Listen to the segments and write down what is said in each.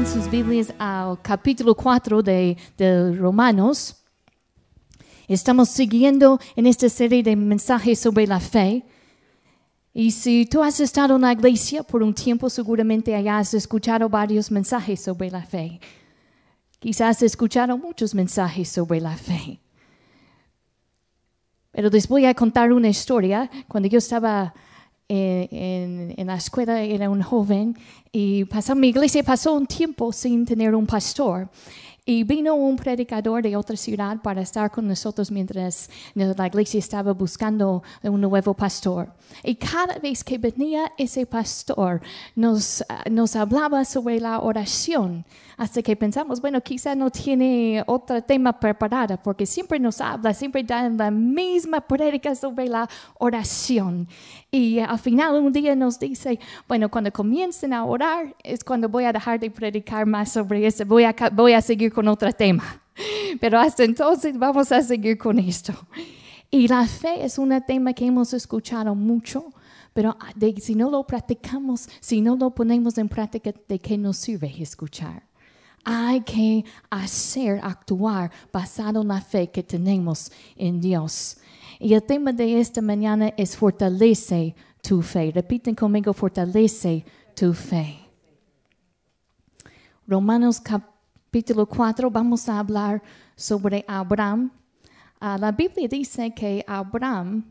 abren sus Biblias al capítulo 4 de, de Romanos. Estamos siguiendo en esta serie de mensajes sobre la fe. Y si tú has estado en la iglesia por un tiempo, seguramente hayas escuchado varios mensajes sobre la fe. Quizás has escuchado muchos mensajes sobre la fe. Pero les voy a contar una historia. Cuando yo estaba en, en, la escuela, era un joven, y pasó, mi iglesia pasó un tiempo sin tener un pastor. Y vino un predicador de otra ciudad para estar con nosotros mientras la iglesia estaba buscando un nuevo pastor. Y cada vez que venía ese pastor, nos, nos hablaba sobre la oración. Hasta que pensamos, bueno, quizá no tiene otro tema preparado, porque siempre nos habla, siempre da la misma prédica sobre la oración. Y al final un día nos dice, bueno, cuando comiencen a orar es cuando voy a dejar de predicar más sobre eso, voy a, voy a seguir con otro tema. Pero hasta entonces vamos a seguir con esto. Y la fe es un tema que hemos escuchado mucho, pero si no lo practicamos, si no lo ponemos en práctica, ¿de qué nos sirve escuchar? Hay que hacer, actuar basado en la fe que tenemos en Dios. Y el tema de esta mañana es fortalece tu fe. Repiten conmigo, fortalece tu fe. Romanos capítulo 4, vamos a hablar sobre Abraham. Uh, la Biblia dice que Abraham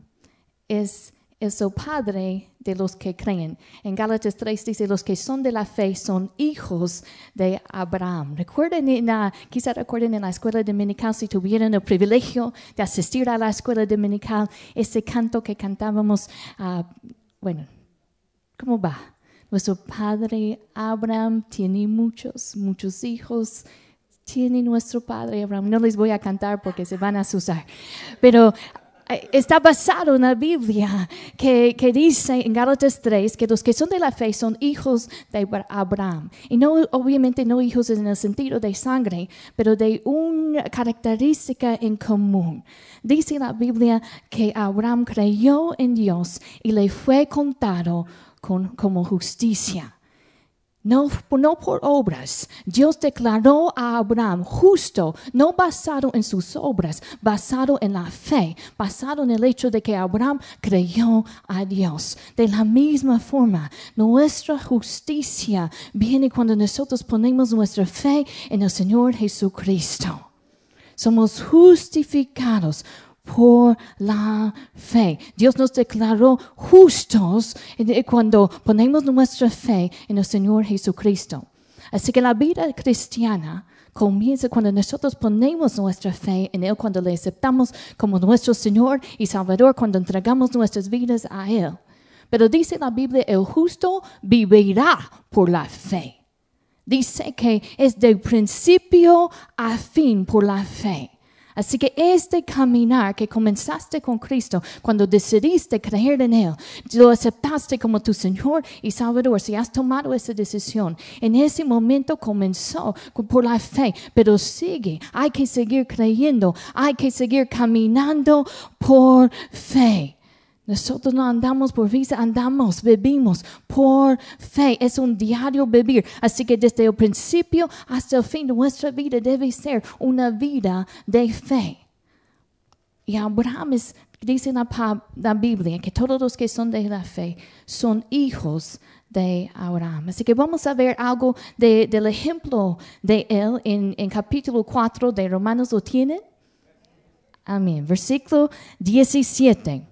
es es el padre de los que creen. En Gálatas 3 dice, los que son de la fe son hijos de Abraham. Recuerden, en quizá recuerden en la escuela dominical, si tuvieron el privilegio de asistir a la escuela dominical, ese canto que cantábamos, uh, bueno, ¿cómo va? Nuestro padre Abraham tiene muchos, muchos hijos tiene nuestro padre Abraham. No les voy a cantar porque se van a asustar. Pero está basado en la Biblia que, que, dice en Gálatas 3 que los que son de la fe son hijos de Abraham. Y no, obviamente no hijos en el sentido de sangre, pero de una característica en común. Dice la Biblia que Abraham creyó en Dios y le fue contado con, como justicia. No, por obras. Dios declaró a Abraham justo, no basado en sus obras, basado en la fe, basado en el hecho de que Abraham creyó a Dios. De la misma forma, nuestra justicia viene cuando nosotros ponemos nuestra fe en el Señor Jesucristo. Somos justificados por la fe. Dios nos declaró justos cuando ponemos nuestra fe en el Señor Jesucristo. Así que la vida cristiana comienza cuando nosotros ponemos nuestra fe en Él, cuando le aceptamos como nuestro Señor y Salvador, cuando entregamos nuestras vidas a Él. Pero dice la Biblia, el justo vivirá por la fe. Dice que es de principio a fin por la fe. Así que este caminar que comenzaste con Cristo, cuando decidiste creer en Él, lo aceptaste como tu Señor y Salvador, si has tomado esa decisión, en ese momento comenzó por la fe, pero sigue, hay que seguir creyendo, hay que seguir caminando por fe. Nosotros no andamos por vista, andamos, vivimos por fe. Es un diario vivir. Así que desde el principio hasta el fin de nuestra vida debe ser una vida de fe. Y Abraham dice en la, Biblia que todos los que son de la fe son hijos de Abraham. Así que vamos a ver algo del ejemplo de él en, en capítulo 4 de Romanos. ¿Lo tienen? Amén. Versículo 17.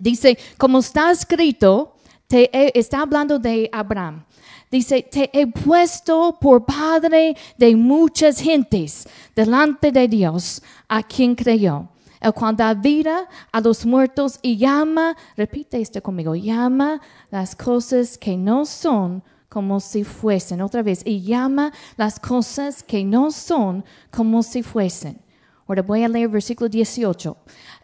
Dice, como está escrito, te está hablando de Abraham. Dice, te he puesto por padre de muchas gentes delante de Dios, a quien creyó, el cual da vida a los muertos y llama, repite esto conmigo, llama las cosas que no son como si fuesen, otra vez, y llama las cosas que no son como si fuesen. Ahora voy a leer versículo 18.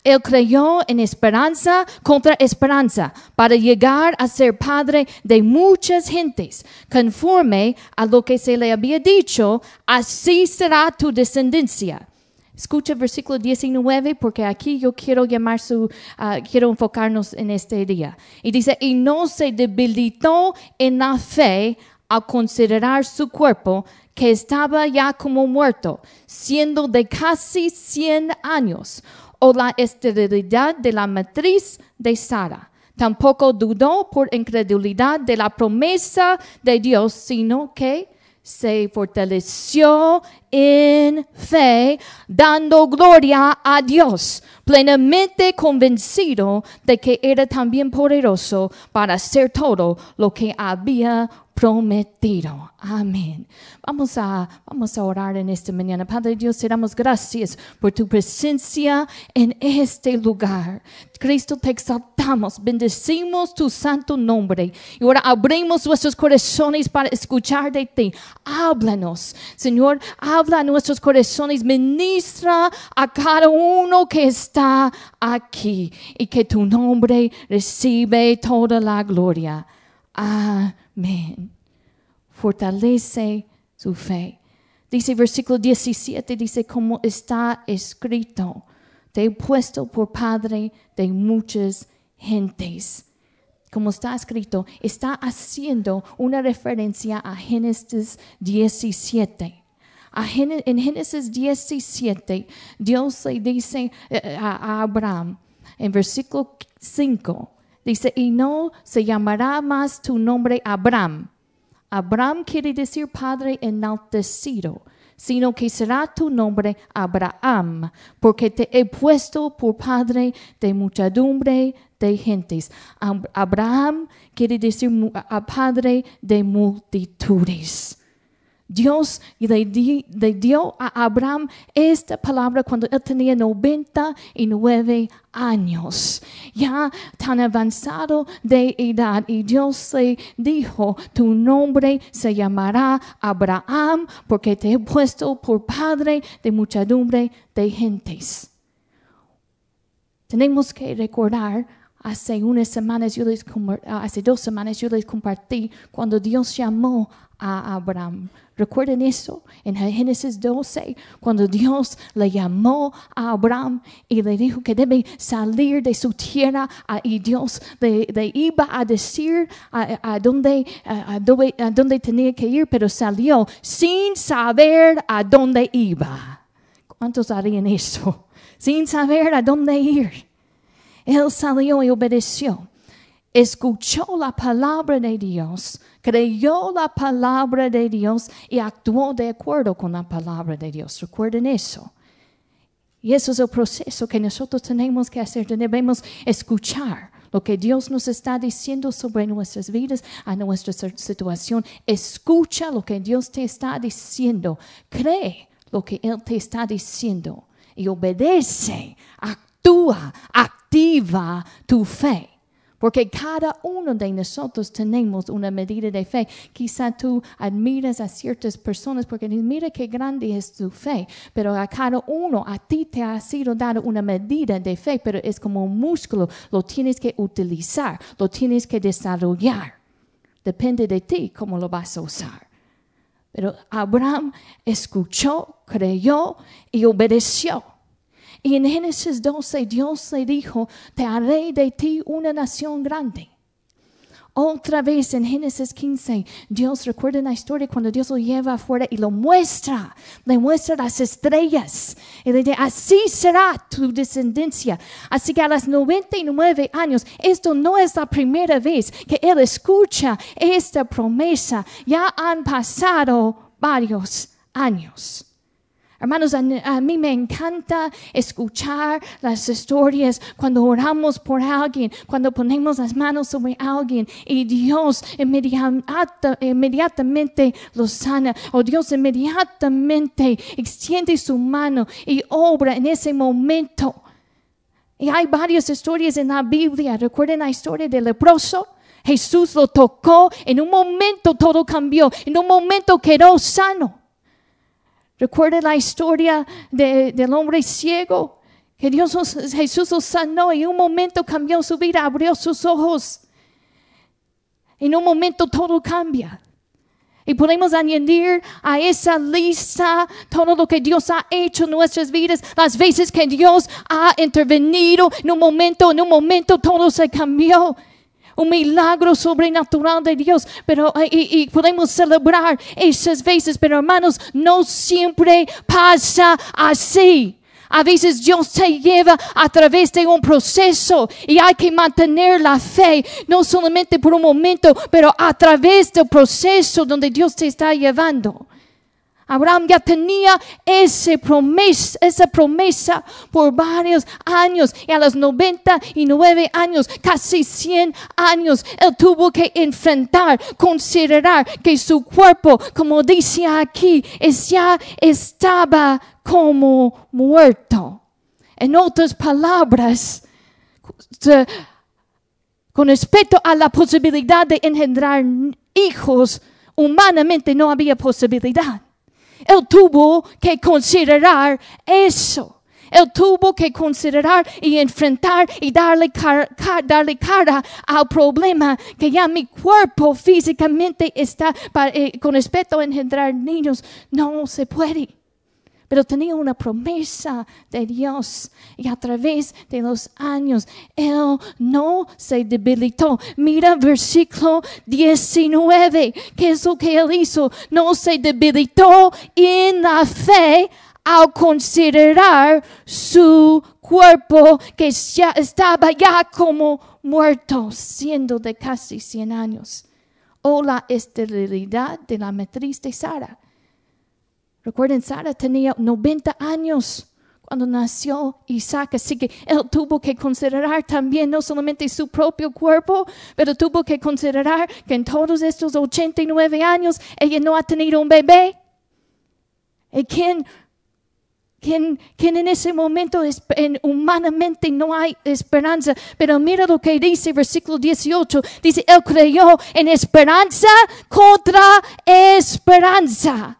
Él creyó en esperanza contra esperanza para llegar a ser padre de muchas gentes. Conforme a lo que se le había dicho, así será tu descendencia. Escucha versículo 19 porque aquí yo quiero llamar su, ah, quiero enfocarnos en este día. Y dice, y no se debilitó en la fe al considerar su cuerpo que estaba ya como muerto, siendo de casi 100 años, o la esterilidad de la matriz de Sara. Tampoco dudó por incredulidad de la promesa de Dios, sino que se fortaleció en fe, dando gloria a Dios, plenamente convencido de que era también poderoso para hacer todo lo que había prometido. Amén. Vamos a, vamos a orar en esta mañana. Padre Dios, te damos gracias por tu presencia en este lugar. Cristo, te exaltamos, bendecimos tu santo nombre. Y ahora abrimos nuestros corazones para escuchar de ti. Háblanos, Señor, habla a nuestros corazones, ministra a cada uno que está aquí y que tu nombre recibe toda la gloria. Amén. Fortalece su fe. Dice versículo 17, dice, como está escrito, te he puesto por padre de muchas gentes. Como está escrito, está haciendo una referencia a Génesis 17. en Génesis 17, Dios le dice eh, a Abraham, en versículo 5, Dice, y no se llamará más tu nombre Abraham. Abraham quiere decir padre enaltecido, sino que será tu nombre Abraham, porque te he puesto por padre de muchedumbre de gentes. Abraham quiere decir padre de multitudes. Dios le, dio a Abraham esta palabra cuando él tenía 99 años, ya tan avanzado de edad. Y Dios le dijo, tu nombre se llamará Abraham porque te he puesto por padre de muchedumbre de gentes. Tenemos que recordar Hace unas semanas, yo les, hace dos semanas yo les compartí cuando Dios llamó a Abraham. Recuerden eso en Génesis 12, cuando Dios le llamó a Abraham y le dijo que debe salir de su tierra y Dios le, iba a decir a, dónde, a, dónde, tenía que ir, pero salió sin saber a dónde iba. ¿Cuántos harían eso? Sin saber a dónde ir. Él salió y obedeció. Escuchó la palabra de Dios, creyó la palabra de Dios y actuó de acuerdo con la palabra de Dios. Recuerden eso. Y eso es el proceso que nosotros tenemos que hacer. Debemos escuchar lo que Dios nos está diciendo sobre nuestras vidas, a nuestra situación. Escucha lo que Dios te está diciendo. Cree lo que Él te está diciendo y obedece. Actúa, activa tu fe. Porque cada uno de nosotros tenemos una medida de fe. Quizá tú admiras a ciertas personas porque mira qué grande es tu fe. Pero a cada uno, a ti te ha sido dada una medida de fe, pero es como un músculo. Lo tienes que utilizar, lo tienes que desarrollar. Depende de ti cómo lo vas a usar. Pero Abraham escuchó, creyó y obedeció. Y en Génesis 12 Dios le dijo, te haré de ti una nación grande. Otra vez en Génesis 15, Dios recuerda la historia cuando Dios lo lleva afuera y lo muestra, le muestra las estrellas. Y le dice, así será tu descendencia. Así que a los 99 años, esto no es la primera vez que Él escucha esta promesa. Ya han pasado varios años. Hermanos, a, mí me encanta escuchar las historias cuando oramos por alguien, cuando ponemos las manos sobre alguien y Dios inmediatamente lo sana o Dios inmediatamente extiende su mano y obra en ese momento. Y hay varias historias en la Biblia. Recuerden la historia del leproso. Jesús lo tocó, en un momento todo cambió, en un momento quedó sano. Recuerda la historia del hombre ciego, que Dios Jesús lo sanó y en un momento cambió su vida, abrió sus ojos. En un momento todo cambia. Y podemos añadir a esa lista todo lo que Dios ha hecho en nuestras vidas, las veces que Dios ha intervenido en un momento, en un momento todo se cambió. Un milagro sobrenatural de Dios, pero eh, y, y podemos celebrar esas veces, pero hermanos, no siempre pasa así. A veces Dios te lleva a través de un proceso y hay que mantener la fe, no solamente por un momento, pero a través del proceso donde Dios te está llevando. Abraham ya tenía esa promesa, esa promesa por varios años y a los 99 años, casi 100 años, él tuvo que enfrentar, considerar que su cuerpo, como dice aquí, ya estaba como muerto. En otras palabras, con respecto a la posibilidad de engendrar hijos, humanamente no había posibilidad. Él tuvo que considerar eso. Él tuvo que considerar y enfrentar y darle cara, darle cara al problema que ya mi cuerpo físicamente está eh, con respecto a engendrar niños. No se puede pero tenía una promesa de Dios y a través de los años él no se debilitó. Mira versículo 19, ¿qué es lo que él hizo? No se debilitó en la fe al considerar su cuerpo que ya estaba ya como muerto, siendo de casi 100 años. O la esterilidad de la matriz de Sara. Recuerden, Sara tenía 90 años cuando nació Isaac, así que él tuvo que considerar también no solamente su propio cuerpo, pero tuvo que considerar que en todos estos 89 años ella no ha tenido un bebé. ¿Y quién, quién, quién en ese momento en, humanamente no hay esperanza? Pero mira lo que dice versículo 18. Dice, él creyó en esperanza contra esperanza.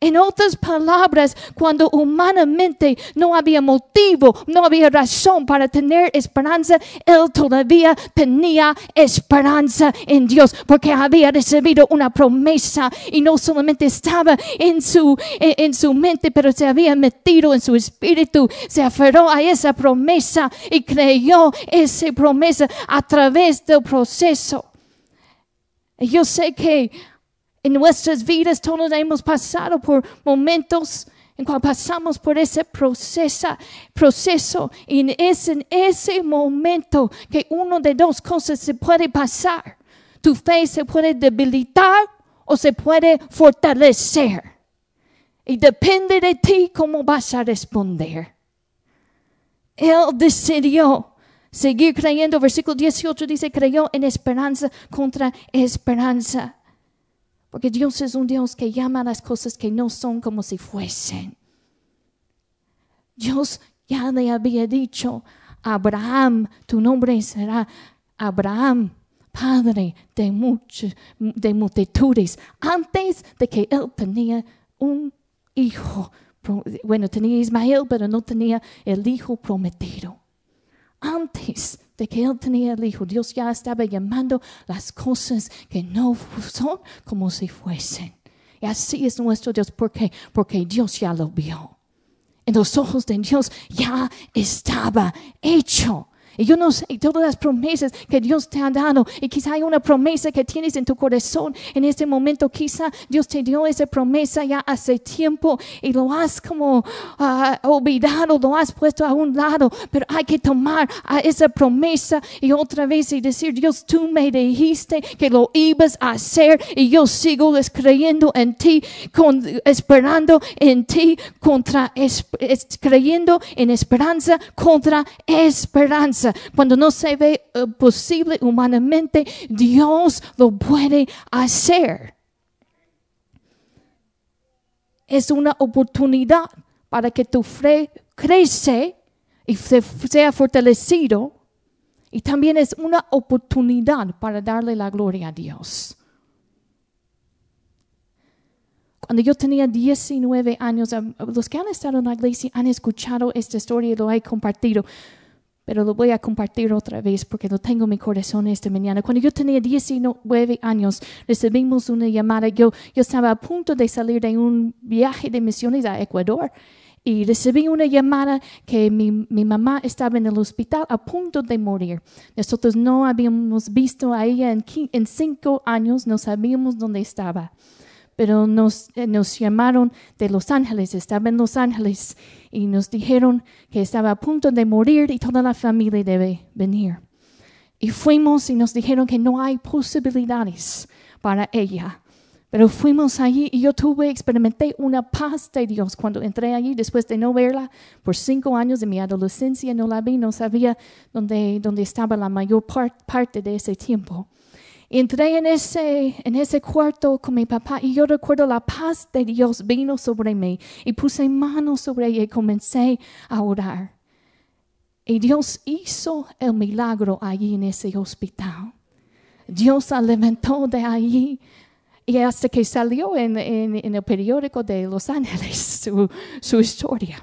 En otras palabras, cuando humanamente no había motivo, no había razón para tener esperanza, él todavía tenía esperanza en Dios porque había recibido una promesa y no solamente estaba en su, en, su mente, pero se había metido en su espíritu, se aferró a esa promesa y creyó esa promesa a través del proceso. Yo sé que en nuestras vidas todos hemos pasado por momentos en cual pasamos por ese proceso, proceso y en ese momento que uno de dos cosas se puede pasar. Tu fe se puede debilitar o se puede fortalecer. Y depende de ti cómo vas a responder. Él decidió seguir creyendo. Versículo 18 dice, creyó en esperanza contra esperanza. Porque Dios es un Dios que llama las cosas que no son como si fuesen. Dios ya le había dicho Abraham, tu nombre será Abraham, padre de, muchos, de multitudes, antes de que él tenía un hijo. Bueno, tenía Ismael, pero no tenía el hijo prometido. Antes de que él tenía el hijo, Dios ya estaba llamando las cosas que no son como si fuesen. Y así es nuestro Dios. ¿Por qué? Porque Dios ya lo vio. En los ojos de Dios ya estaba hecho. Y yo no sé todas las promesas que Dios te ha dado. Y quizá hay una promesa que tienes en tu corazón en este momento. Quizá Dios te dio esa promesa ya hace tiempo y lo has como uh, olvidado, lo has puesto a un lado. Pero hay que tomar esa promesa y otra vez y decir, Dios, tú me dijiste que lo ibas a hacer y yo sigo creyendo en ti, con, esperando en ti, contra, creyendo en esperanza contra esperanza. Cuando no se ve eh, posible humanamente, Dios lo puede hacer. Es una oportunidad para que tu fe crece y sea fortalecido. Y también es una oportunidad para darle la gloria a Dios. Cuando yo tenía 19 años, los que han estado en la iglesia han escuchado esta historia y lo he compartido pero lo voy a compartir otra vez porque lo tengo en mi corazón esta mañana. Cuando yo tenía 19 años, recibimos una llamada. Yo, yo estaba a punto de salir de un viaje de misiones a Ecuador y recibí una llamada que mi, mi, mamá estaba en el hospital a punto de morir. Nosotros no habíamos visto a ella en cinco años, no sabíamos dónde estaba. Pero nos, eh, nos llamaron de Los Ángeles, estaba en Los Ángeles y nos dijeron que estaba a punto de morir y toda la familia debe venir. Y fuimos y nos dijeron que no hay posibilidades para ella. Pero fuimos allí y yo tuve, experimenté una paz de Dios cuando entré allí después de no verla por cinco años de mi adolescencia, no la vi, no sabía dónde, dónde estaba la mayor parte de ese tiempo. Entré en ese, en ese cuarto con mi papá y yo recuerdo la paz de Dios vino sobre mí y puse manos sobre ella y comencé a orar. Y Dios hizo el milagro allí en ese hospital. Dios la levantó de allí y hasta que salió en, en, el periódico de Los Ángeles su, su historia.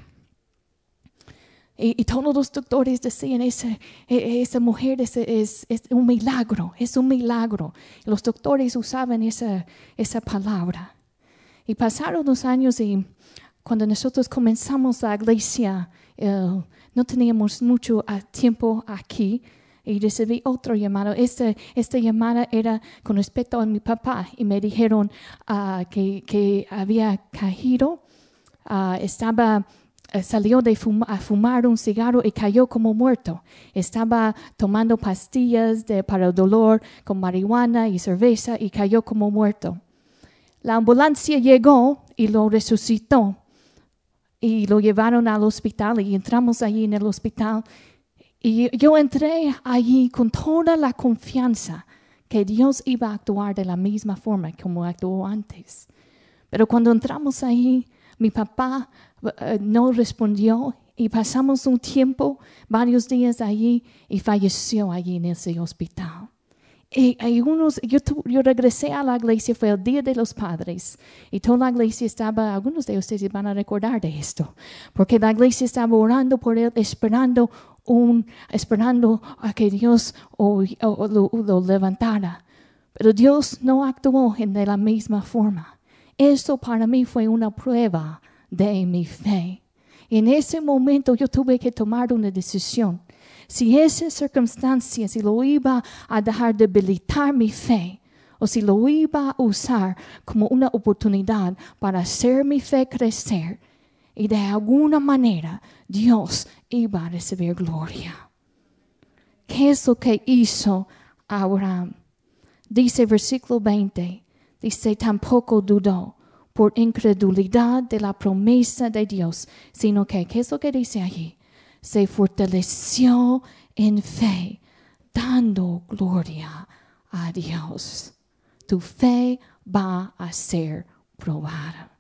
Y, todos los doctores decían, esa, e, esa mujer es, es, es, un milagro, es un milagro. Los doctores usaban esa, esa palabra. Y pasaron los años y cuando nosotros comenzamos la iglesia, no teníamos mucho ah, tiempo aquí y recibí otro llamado. Esta, esta llamada era con respecto a mi papá y me dijeron uh, que, que, había caído, uh, estaba eh, salió de a fumar un cigarro y cayó como muerto. Estaba tomando pastillas de, para el dolor con marihuana y cerveza y cayó como muerto. La ambulancia llegó y lo resucitó y lo llevaron al hospital y entramos allí en el hospital y yo entré allí con toda la confianza que Dios iba a actuar de la misma forma como actuó antes. Pero cuando entramos allí, mi papá uh, no respondió y pasamos un tiempo, varios días allí y falleció allí en ese hospital. Y algunos, yo, yo, regresé a la iglesia, fue el Día de los Padres, y toda la iglesia estaba, algunos de ustedes van a recordar de esto, porque la iglesia estaba orando por él, esperando un, esperando a que Dios lo, levantara. Pero Dios no actuó de la misma forma. Esto para mí fue una prueba de mi fe. En ese momento yo tuve que tomar una decisión. Si esa circunstancia, si lo iba a dejar debilitar mi fe, o si lo iba a usar como una oportunidad para hacer mi fe crecer, y de alguna manera Dios iba a recibir gloria. ¿Qué es lo que hizo Abraham? Dice versículo 20, dice, tampoco dudó por incredulidad de la promesa de Dios, sino que, ¿qué es lo que dice allí? Se fortaleció en fe, dando gloria a Dios. Tu fe va a ser probada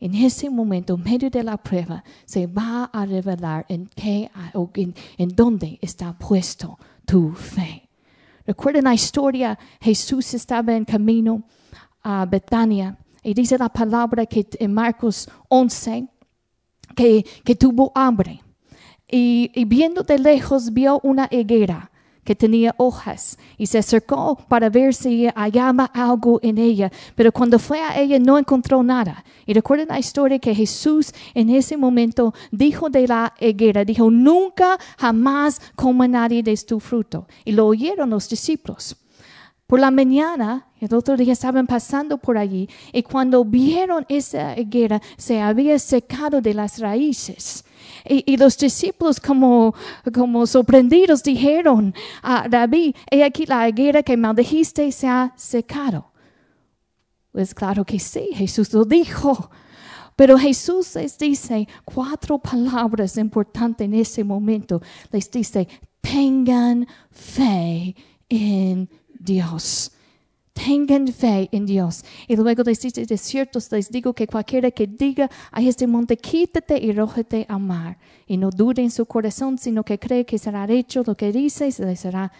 en ese momento, en medio de la prueba, se va a revelar en qué en, en dónde está puesto tu fe. Recuerden la historia, Jesús estaba en camino a Betania. Y dice la palabra que en Marcos 11 que, que tuvo hambre. Y, y viendo de lejos vio una higuera que tenía hojas y se acercó para ver si hallaba algo en ella, pero cuando fue a ella no encontró nada. Y recuerden la historia que Jesús en ese momento dijo de la higuera, dijo, nunca jamás coma nadie de tu fruto. Y lo oyeron los discípulos. Por la mañana, el otro día estaban pasando por allí y cuando vieron esa higuera se había secado de las raíces. Y, los discípulos como, como sorprendidos dijeron a David, he aquí la higuera que maldijiste se ha secado. Pues claro que sí, Jesús lo dijo. Pero Jesús les dice cuatro palabras importantes en ese momento. Les dice, tengan fe en Dios. Tengan fe en Dios. Y luego les dice, de cierto les digo que cualquiera que diga a este monte, quítate y rójate a mar. Y no dude en su corazón, sino que cree que será hecho lo que dice y le será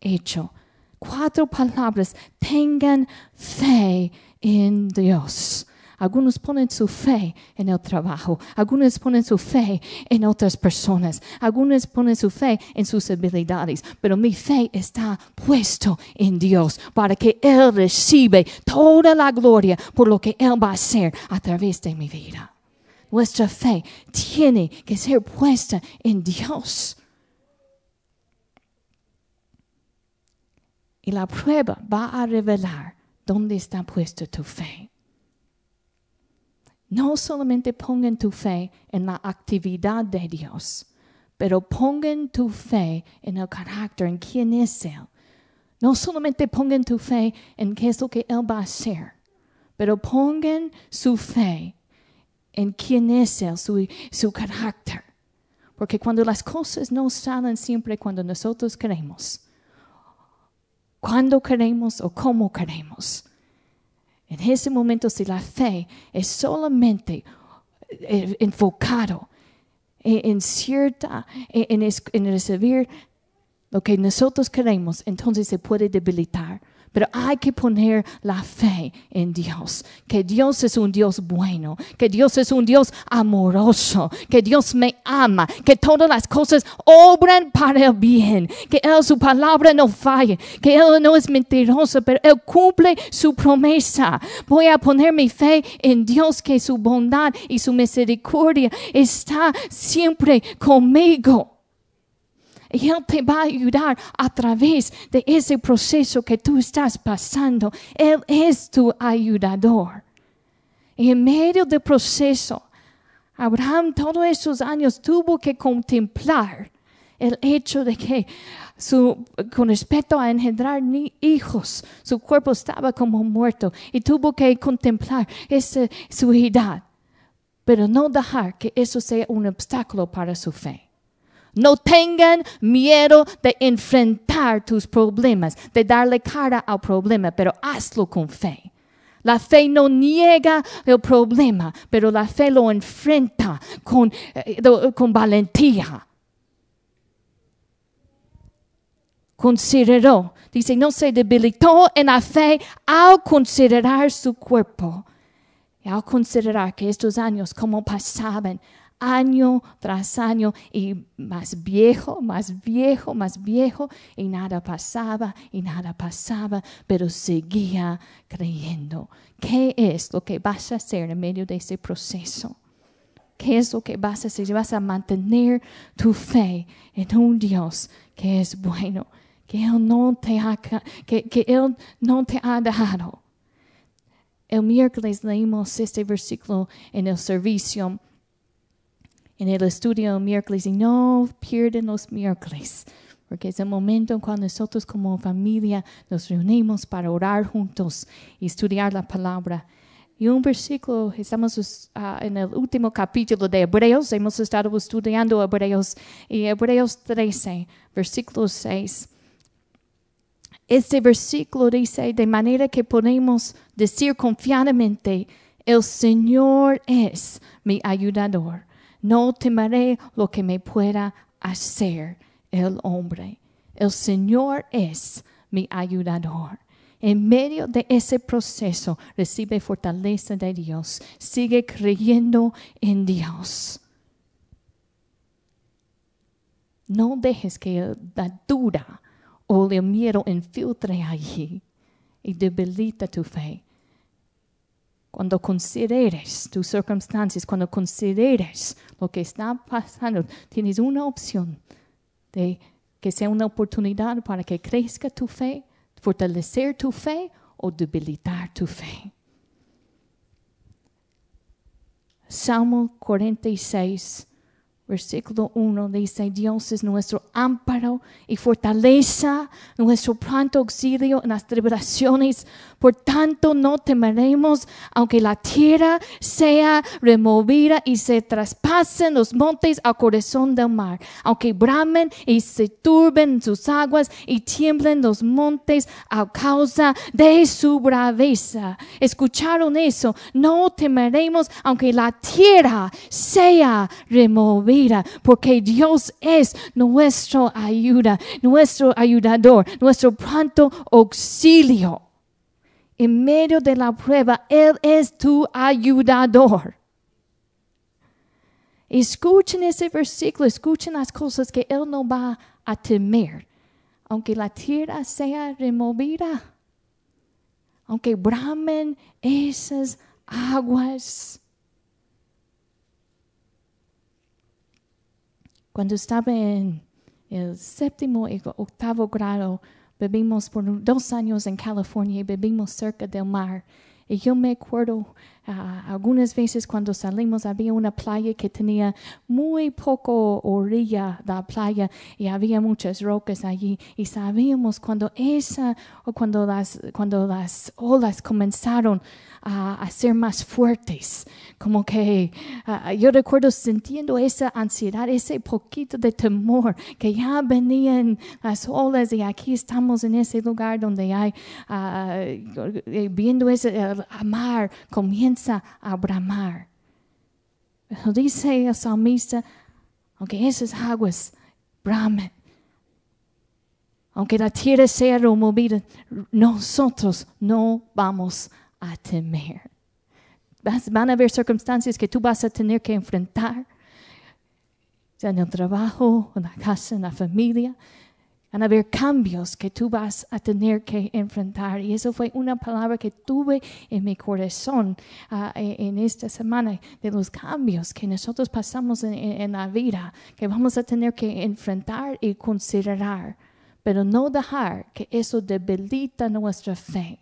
hecho. Cuatro palabras. Tengan fe en Dios. Algunos ponen su fe en el trabajo, algunos ponen su fe en otras personas, algunos ponen su fe en sus habilidades, pero mi fe está puesto en Dios para que Él reciba toda la gloria por lo que Él va a hacer a través de mi vida. Nuestra fe tiene que ser puesta en Dios. Y la prueba va a revelar dónde está puesta tu fe. No solamente pongan tu fe en la actividad de Dios, pero pongan tu fe en el carácter, en quién es Él. No solamente pongan tu fe en qué es lo que Él va a hacer, pero pongan su fe en quién es Él, su, su carácter. Porque cuando las cosas no salen siempre cuando nosotros queremos, cuando queremos o cómo queremos, en ese momento si la fe es solamente eh, enfocado en, cierta, en, en recibir lo que nosotros queremos, entonces se puede debilitar. Pero hay que poner la fe en Dios, que Dios es un Dios bueno, que Dios es un Dios amoroso, que Dios me ama, que todas las cosas obran para el bien, que Él su palabra no falle, que Él no es mentiroso, pero Él cumple su promesa. Voy a poner mi fe en Dios, que su bondad y su misericordia está siempre conmigo. Y Él te va a ayudar a través de ese proceso que tú estás pasando. Él es tu ayudador. Y en medio del proceso, Abraham todos esos años tuvo que contemplar el hecho de que su, con respecto a engendrar ni hijos, su cuerpo estaba como muerto y tuvo que contemplar esa, su edad, pero no dejar que eso sea un obstáculo para su fe. No tengan miedo de enfrentar tus problemas, de darle cara al problema, pero hazlo con fe. La fe no niega el problema, pero la fe lo enfrenta con, eh, con valentía. Consideró, dice, no se debilitó en la fe al considerar su cuerpo. Y al considerar que estos años, como pasaban, año tras año y más viejo, más viejo, más viejo y nada pasaba y nada pasaba, pero seguía creyendo. ¿Qué es lo que vas a hacer en medio de ese proceso? ¿Qué es lo que vas a hacer? Vas a mantener tu fe en un Dios que es bueno, que Él no te ha, que, Él no te ha dejado. El miércoles leímos este versículo en el servicio en el estudio miércoles y no pierden los miércoles, porque es el momento en cuando nosotros como familia nos reunimos para orar juntos y estudiar la palabra. Y un versículo, estamos uh, en el último capítulo de Hebreos, hemos estado estudiando Hebreos, y Hebreos 13, versículo 6. Este versículo dice, de manera que podemos decir confiadamente, el Señor es mi ayudador no temeré lo que me pueda hacer el hombre. El Señor es mi ayudador. En medio de ese proceso recibe fortaleza de Dios. Sigue creyendo en Dios. No dejes que la duda o el miedo infiltre allí y debilita tu fe. Cuando consideres tus circunstancias, cuando consideres lo que está pasando, tienes una opción de que sea una oportunidad para que crezca tu fe, fortalecer tu fe o debilitar tu fe. Salmo 46, Versículo 1 dice, Dios es nuestro amparo y fortaleza, nuestro pronto auxilio en las tribulaciones. Por tanto, no temeremos, aunque la tierra sea removida y se traspasen los montes al corazón del mar, aunque bramen y se turben sus aguas y tiemblen los montes a causa de su braveza. ¿Escucharon eso? No temeremos, aunque la tierra sea removida porque Dios es nuestro ayuda, nuestro ayudador, nuestro pronto auxilio en medio de la prueba, Él es tu ayudador. Escuchen ese versículo, escuchen las cosas que Él no va a temer. Aunque la tierra sea removida, aunque bramen esas aguas. Cuando estaba en el séptimo y octavo grado, vivimos por dos años en California y vivimos cerca del mar. Y yo me acuerdo ah, algunas veces cuando salimos había una playa que tenía muy poco orilla de la playa y había muchas rocas allí y sabíamos cuando esa o cuando las cuando las olas comenzaron a, a ser más fuertes. Como que yo recuerdo sintiendo esa ansiedad ese poquito de temor que ya venían las olas y aquí estamos en ese lugar donde hay eh, viendo ese mar comienza a bramar. Dice el salmista aunque esas aguas bramen aunque la tierra sea removida, nosotros no vamos a temer. Vas- Van a haber circunstancias que tú vas a tener que enfrentar, ya en el trabajo, en la casa, en la familia. Van a haber cambios que tú vas a tener que enfrentar. Y eso fue una palabra que tuve en mi corazón ah, en esta semana, de los cambios que nosotros pasamos en- en la vida, que vamos a tener que enfrentar y considerar, pero no dejar que eso debilita nuestra fe.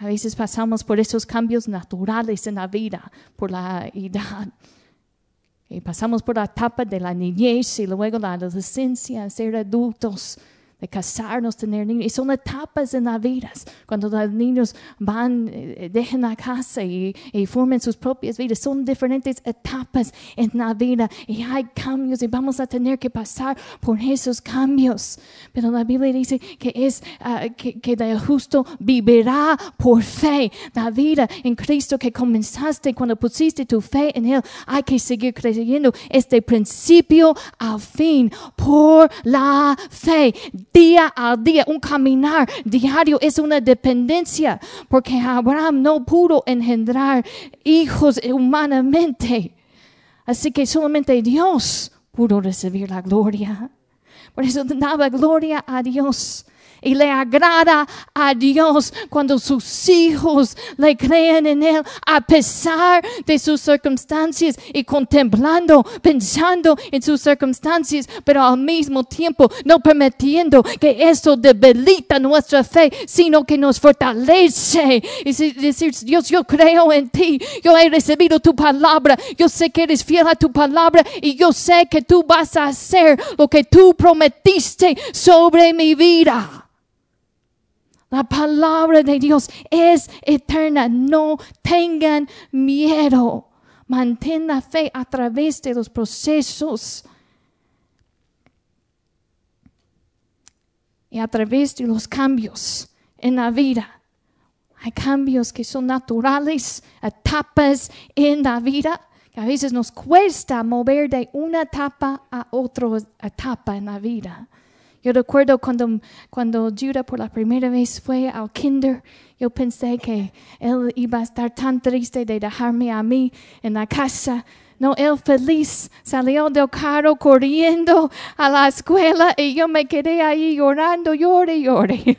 A veces pasamos por esos cambios naturales en la vida, por la edad. Y pasamos por la etapa de la niñez y luego la adolescencia, ser adultos, de casarnos, tener niños. Y son etapas en la vida. Cuando los niños van, eh, dejan la casa y, y forman sus propias vidas, son diferentes etapas en la vida. Y hay cambios y vamos a tener que pasar por esos cambios. Pero la Biblia dice que es ah, que, que el justo vivirá por fe. La vida en Cristo que comenzaste cuando pusiste tu fe en Él, hay que seguir creyendo este principio al fin por la fe. Día a día, un caminar diario es una dependencia, porque Abraham no pudo engendrar hijos humanamente. Así que solamente Dios pudo recibir la gloria. Por eso daba gloria a Dios. Y le agrada a Dios cuando sus hijos le creen en Él a pesar de sus circunstancias y contemplando, pensando en sus circunstancias, pero al mismo tiempo no permitiendo que eso debilita nuestra fe, sino que nos fortalece. Y decir, Dios, yo creo en ti, yo he recibido tu palabra, yo sé que eres fiel a tu palabra y yo sé que tú vas a hacer lo que tú prometiste sobre mi vida. La palabra de Dios es eterna. No tengan miedo. Mantén la fe a través de los procesos y a través de los cambios en la vida. Hay cambios que son naturales, etapas en la vida, que a veces nos cuesta mover de una etapa a otra etapa en la vida. Yo recuerdo cuando, cuando Judah por la primera vez fue al kinder, yo pensé que él iba a estar tan triste de dejarme a mí en la casa. No, él feliz salió del carro corriendo a la escuela y yo me quedé ahí llorando, llore, llore.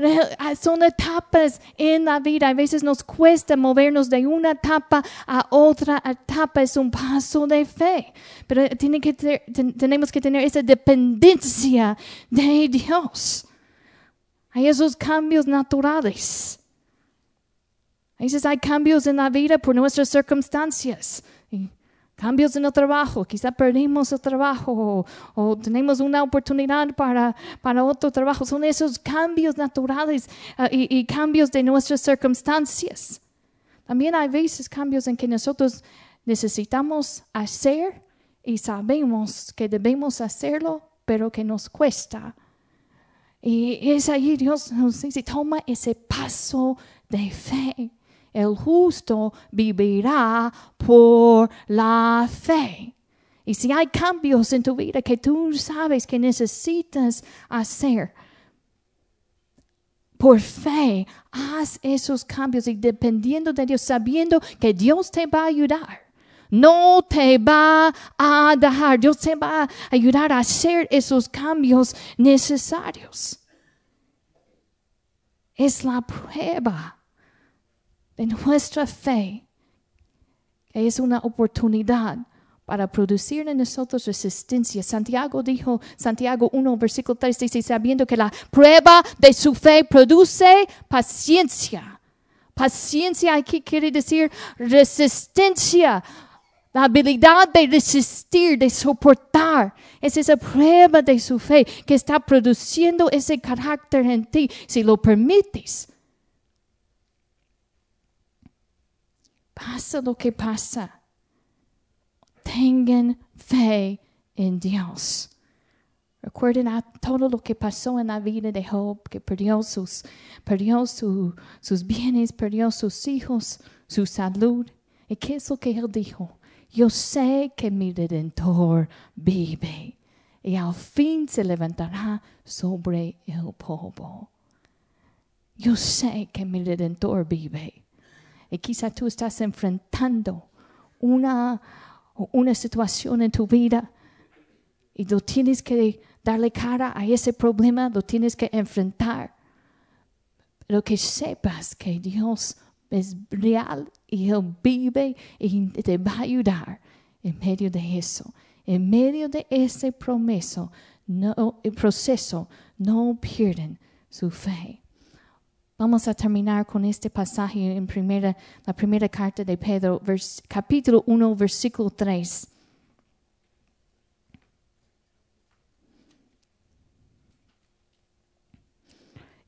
Pero ah, son etapas en la vida. A veces nos cuesta movernos de una etapa a otra etapa. Es un paso de fe. Pero tiene que ter- ten- tenemos que tener esa dependencia de Dios. Hay esos cambios naturales. A veces hay cambios en la vida por nuestras circunstancias. Cambios en el trabajo, quizá perdimos el trabajo o, o tenemos una oportunidad para, para otro trabajo. Son esos cambios naturales ah, y, y cambios de nuestras circunstancias. También hay veces cambios en que nosotros necesitamos hacer y sabemos que debemos hacerlo, pero que nos cuesta. Y es ahí Dios nos dice, toma ese paso de fe. El justo vivirá por la fe. Y si hay cambios en tu vida que tú sabes que necesitas hacer, por fe, haz esos cambios y dependiendo de Dios, sabiendo que Dios te va a ayudar. No te va a dejar, Dios te va a ayudar a hacer esos cambios necesarios. Es la prueba de nuestra fe, que es una oportunidad para producir en nosotros resistencia. Santiago dijo, Santiago 1, versículo 3 dice, sabiendo que la prueba de su fe produce paciencia. Paciencia aquí quiere decir resistencia, la habilidad de resistir, de soportar. Es esa prueba de su fe que está produciendo ese carácter en ti, si lo permites. Pasa lo que pasa tengan fe en Dios. Recuerden a todo lo que pasó en la vida de Job, que perdió sus, perdió sus bienes, perdió sus hijos, su salud. ¿Y qué es lo que él dijo? Yo sé que mi redentor vive y al fin se levantará sobre el polvo. Yo sé que mi redentor vive. Y quizá tú estás enfrentando una, una situación en tu vida y tú tienes que darle cara a ese problema, lo tienes que enfrentar. Pero que sepas que Dios es real y Él vive y te va a ayudar en medio de eso. En medio de ese promeso, no, el proceso, no pierden su fe. Vamos a terminar con este pasaje en primera, la primera carta de Pedro, capítulo 1, versículo 3.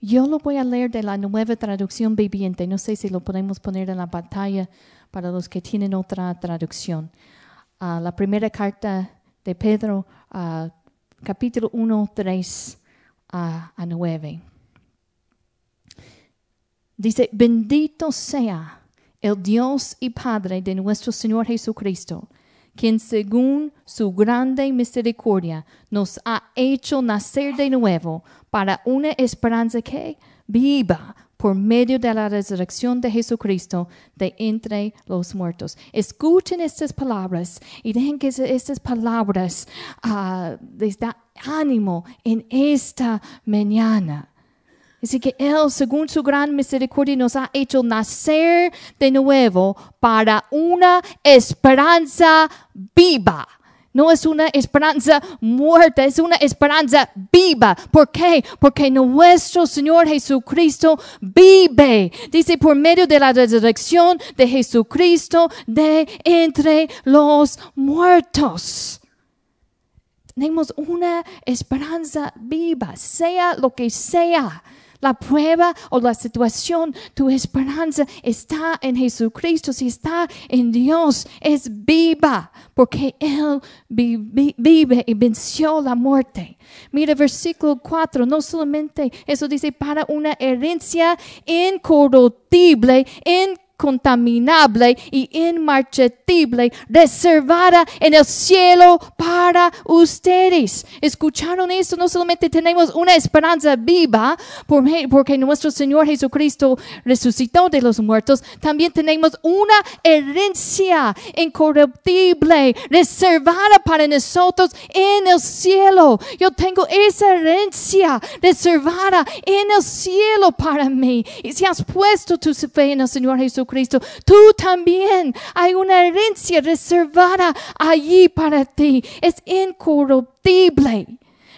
Yo lo voy a leer de la nueva traducción viviente. No sé si lo podemos poner en la pantalla para los que tienen otra traducción. Ah, la primera carta de Pedro, uh, capítulo 1, 3 a 9. Dice, bendito sea el Dios y Padre de nuestro Señor Jesucristo, quien según su grande misericordia nos ha hecho nacer de nuevo para una esperanza que viva por medio de la resurrección de Jesucristo de entre los muertos. Escuchen estas palabras y dejen que estas palabras uh, les da ánimo en esta mañana. Así que Él, según su gran misericordia, nos ha hecho nacer de nuevo para una esperanza viva. No es una esperanza muerta, es una esperanza viva. ¿Por qué? Porque nuestro Señor Jesucristo vive. Dice por medio de la resurrección de Jesucristo de entre los muertos. Tenemos una esperanza viva, sea lo que sea la prueba o la situación, tu esperanza está en Jesucristo, si está en Dios, es viva, porque Él vive y venció la muerte. Mira versículo 4, no solamente eso dice para una herencia incorruptible, in contaminable y inmarchetible, reservada en el cielo para ustedes. ¿Escucharon esto? No solamente tenemos una esperanza viva porque nuestro Señor Jesucristo resucitó de los muertos, también tenemos una herencia incorruptible, reservada para nosotros en el cielo. Yo tengo esa herencia reservada en el cielo para mí. Y si has puesto tu fe en el Señor Jesucristo, Cristo, tú también hay una herencia reservada allí para ti. Es incorruptible.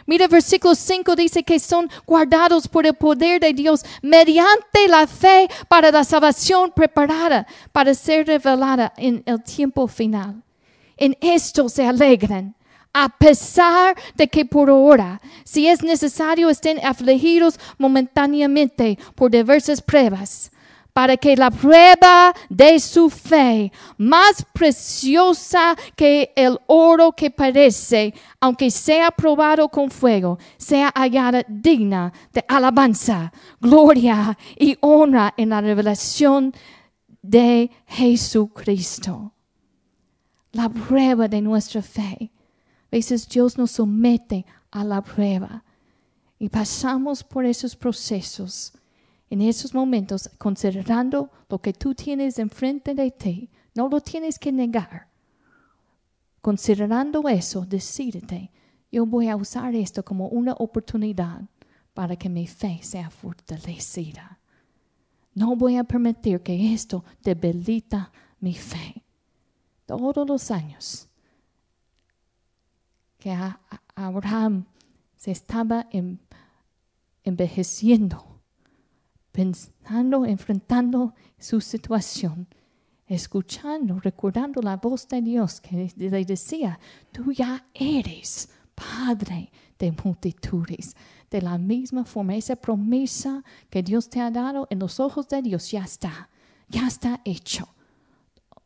Mira, versículo 5 dice que son guardados por el poder de Dios mediante la fe para la salvación preparada para ser revelada en el tiempo final. En esto se alegran, a pesar de que por ahora, si es necesario, estén afligidos momentáneamente por diversas pruebas para que la prueba de su fe, más preciosa que el oro que parece, aunque sea probado con fuego, sea hallada digna de alabanza, gloria y honra en la revelación de Jesucristo. La prueba de nuestra fe. A veces Dios nos somete a la prueba y pasamos por esos procesos en esos momentos, considerando lo que tú tienes enfrente de ti, no lo tienes que negar. Considerando eso, decídete, yo voy a usar esto como una oportunidad para que mi fe sea fortalecida. No voy a permitir que esto debilita mi fe. Todos los años que Abraham se estaba en- envejeciendo, pensando, enfrentando su situación, escuchando, recordando la voz de Dios que le decía, tú ya eres Padre de multitudes. De la misma forma, esa promesa que Dios te ha dado en los ojos de Dios ya está, ya está hecho.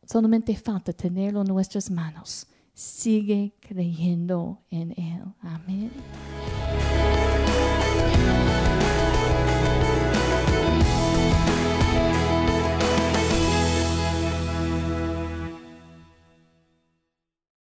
Solamente falta tenerlo en nuestras manos. Sigue creyendo en Él. Amén.